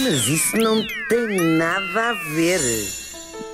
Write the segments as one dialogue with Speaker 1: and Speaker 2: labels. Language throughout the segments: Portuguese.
Speaker 1: Mas isso não tem nada a ver.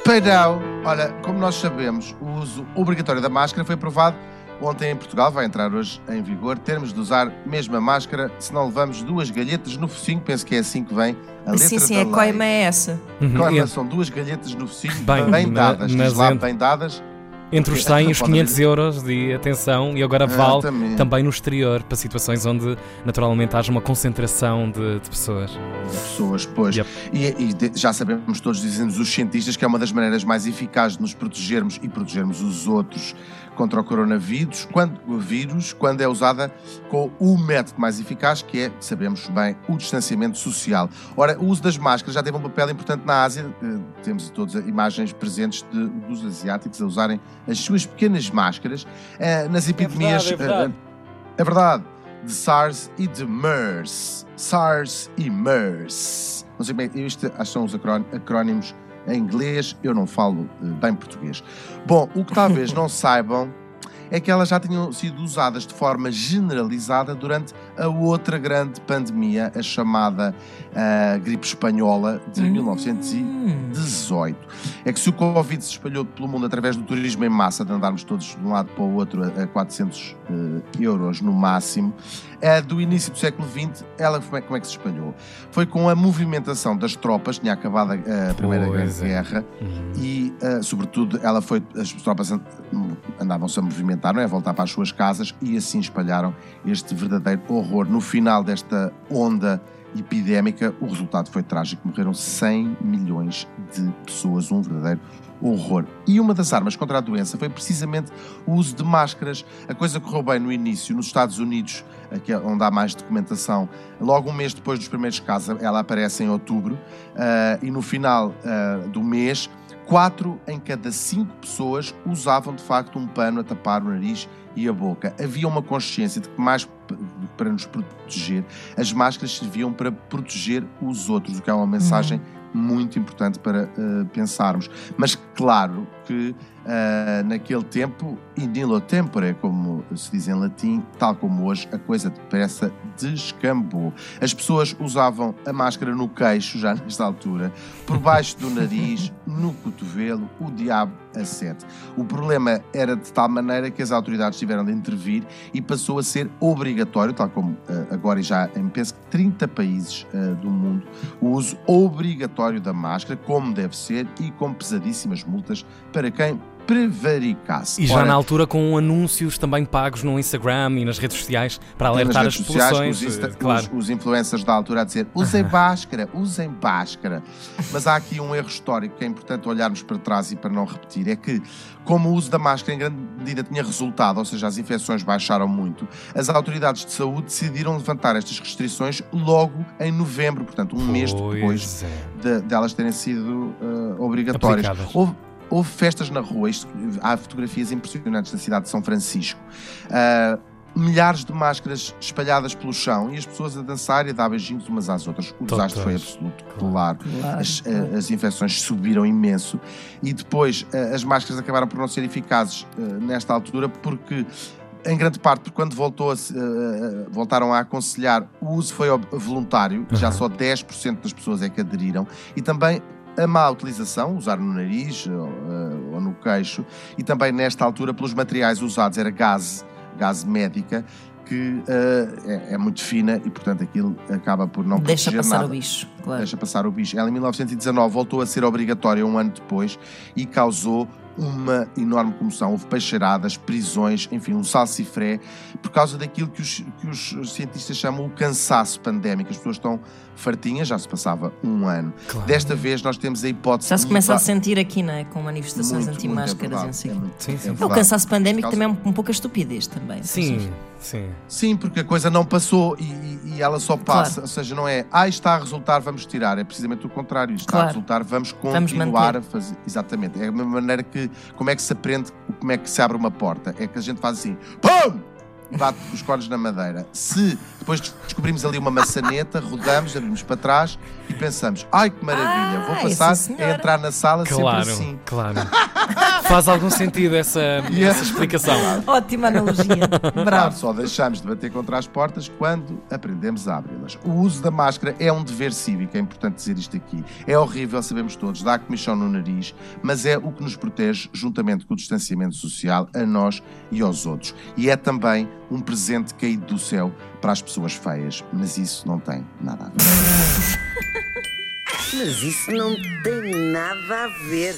Speaker 2: Peirão, olha, como nós sabemos, o uso obrigatório da máscara foi aprovado ontem em Portugal, vai entrar hoje em vigor. Termos de usar mesmo a máscara se não levamos duas galhetas no focinho, penso que é assim que vem a letra
Speaker 3: Sim, sim,
Speaker 2: da
Speaker 3: a
Speaker 2: lei.
Speaker 3: coima é essa.
Speaker 2: Coima
Speaker 4: Uhum.
Speaker 2: são duas galhetas no focinho,
Speaker 4: Bem,
Speaker 2: bem,
Speaker 4: na-
Speaker 2: dadas, diz lá, bem dadas.
Speaker 4: Entre os
Speaker 2: Porque
Speaker 4: 100 e os
Speaker 2: pode
Speaker 4: 500
Speaker 2: haver-
Speaker 4: euros de atenção e agora vale
Speaker 2: Exatamente.
Speaker 4: também no exterior, para situações onde naturalmente haja uma concentração de, de pessoas.
Speaker 2: pessoas, pois.
Speaker 4: Yep.
Speaker 2: E, e de- já sabemos todos, dizem-nos os cientistas, que é uma das maneiras mais eficazes de nos protegermos e protegermos os outros contra o coronavírus, quando, vírus, quando é usada com o método mais eficaz, que é, sabemos bem, o distanciamento social. Ora, o uso das máscaras já teve um papel importante na Ásia. Eh, Temos todas imagens presentes de- dos asiáticos a usarem as suas pequenas máscaras eh, nas epidemias.
Speaker 4: é verdade.
Speaker 2: eh, é verdade. De SARS e de MERS. SARS e MERS. Não sei bem, isto acho que são os acrón- acrónimos em inglês, eu não falo eh, bem português. Bom, o que talvez não saibam é que elas já tinham sido usadas de forma generalizada durante a outra grande pandemia, a chamada ah, gripe espanhola de 1918. É que se o Covid se espalhou pelo mundo através do turismo em massa, de andarmos todos de um lado para o outro a a 400 eh, euros no máximo, é do início do século XX, ela como é, como é que se espalhou? Foi com a movimentação das tropas, tinha acabado a, a Primeira
Speaker 4: Pois é.
Speaker 2: Guerra,
Speaker 4: Uhum.
Speaker 2: e, eh, sobretudo, ela foi, as tropas an- andavam-se a movimentar, não é? A voltar para as suas casas e assim espalharam este verdadeiro horror. No final desta onda epidémica, o resultado foi trágico. Morreram 100 milhões de pessoas, um verdadeiro horror. E uma das armas contra a doença foi precisamente o uso de máscaras. A coisa correu bem no início, nos Estados Unidos, aqui é onde há mais documentação. Logo um mês depois dos primeiros casos, ela aparece em outubro, ah, e no final ah, do mês, quatro em cada cinco pessoas usavam de facto um pano a tapar o nariz e a boca. Havia uma consciência de que mais para nos proteger, as máscaras serviam para proteger os outros, o que é uma mensagem muito importante para eh, pensarmos. Mas claro que eh, naquele tempo, in nilo tempore, como se diz em latim, tal como hoje, a coisa depressa descambou. As pessoas usavam a máscara no queixo, já nesta altura, por baixo do nariz, no cotovelo, o diabo a sete. O problema era de tal maneira que as autoridades tiveram de intervir e passou a ser obrigatório, tal como eh, agora já em penso que 30 países do mundo, o uso obrigatório da máscara, como deve ser, e com pesadíssimas multas para quem prevaricasse.
Speaker 4: E já
Speaker 2: Ora,
Speaker 4: na altura com anúncios também pagos no Instagram e nas redes sociais para alertar as populações.
Speaker 2: os,
Speaker 4: eh, claro.
Speaker 2: os- os influencers da altura a dizer usem máscara, usem máscara. Mas há aqui um erro histórico que é importante olharmos para trás e para não repetir: é que, como o uso da máscara em grande medida tinha resultado, ou seja, as infecções baixaram muito, as autoridades de saúde decidiram levantar estas restrições logo em novembro, portanto, um mês depois
Speaker 4: Pois é.
Speaker 2: de, de terem sido eh, obrigatórias. Houve, houve festas na rua, isto- há fotografias impressionantes da cidade de São Francisco. Ah, milhares de máscaras espalhadas pelo chão e as pessoas a dançar e a dar beijinhos umas às outras. O desastre foi absoluto, claro.
Speaker 3: Claro,
Speaker 2: As, eh, as infecções subiram imenso e depois eh, as máscaras acabaram por não ser eficazes nesta altura porque em grande parte porque quando voltou a eh, voltaram a aconselhar o uso foi voluntário já só 10% das pessoas é que aderiram e também a má utilização, usar no nariz ou, eh, ou no queixo e também nesta altura pelos materiais usados era gás, gás médica que eh, é, é muito fina e portanto aquilo acaba por não
Speaker 3: Deixa passar
Speaker 2: nada
Speaker 3: o bicho, claro.
Speaker 2: deixa passar o bicho. Ela em 1919 voltou a ser obrigatória um ano depois e causou uma enorme comoção. Houve peixeiradas, prisões, enfim, um salsifré, por causa daquilo que os, que os cientistas chamam o cansaço pandémico. As pessoas estão fartinhas, já se passava um ano.
Speaker 4: Claro.
Speaker 2: Desta vez nós temos a hipótese
Speaker 3: Já se começa a sentir aqui, não é? Com manifestações anti-máscaras
Speaker 2: é verdade,
Speaker 4: Sim, sim.
Speaker 3: É o cansaço pandémico
Speaker 2: Causa-
Speaker 3: também é um pouco a estupidez também.
Speaker 4: Sim, sim.
Speaker 2: Sim, porque a coisa não passou e, e- ela só passa.
Speaker 3: Claro.
Speaker 2: Ou seja, não é, ah, isto está a resultar, vamos tirar. É precisamente o contrário. Isto está a
Speaker 3: Claro.
Speaker 2: resultar, vamos
Speaker 3: Vamos
Speaker 2: continuar
Speaker 3: manter.
Speaker 2: a fazer. Exatamente. É a mesma maneira que, como é que se aprende, como é que se abre uma porta. É que a gente faz assim, PUM! Bate os cones na madeira. Se depois descobrimos ali uma maçaneta, rodamos, abrimos para trás e pensamos: ai que maravilha, vou
Speaker 3: Ah,
Speaker 2: passar a entrar na sala
Speaker 4: Claro,
Speaker 2: sempre assim.
Speaker 4: claro. Faz algum sentido essa,
Speaker 2: E
Speaker 4: essa explicação.
Speaker 3: Ótima analogia.
Speaker 2: Claro,
Speaker 3: Bravo.
Speaker 2: só deixamos de bater contra as portas quando aprendemos a abri-las. O uso da máscara é um dever cívico, é importante dizer isto aqui. É horrível, sabemos todos, dá comichão no nariz, mas é o que nos protege, juntamente com o distanciamento social, a nós e aos outros. E é também um presente caído do céu para as pessoas feias, mas isso não tem nada a ver.
Speaker 1: Mas isso não tem nada a ver.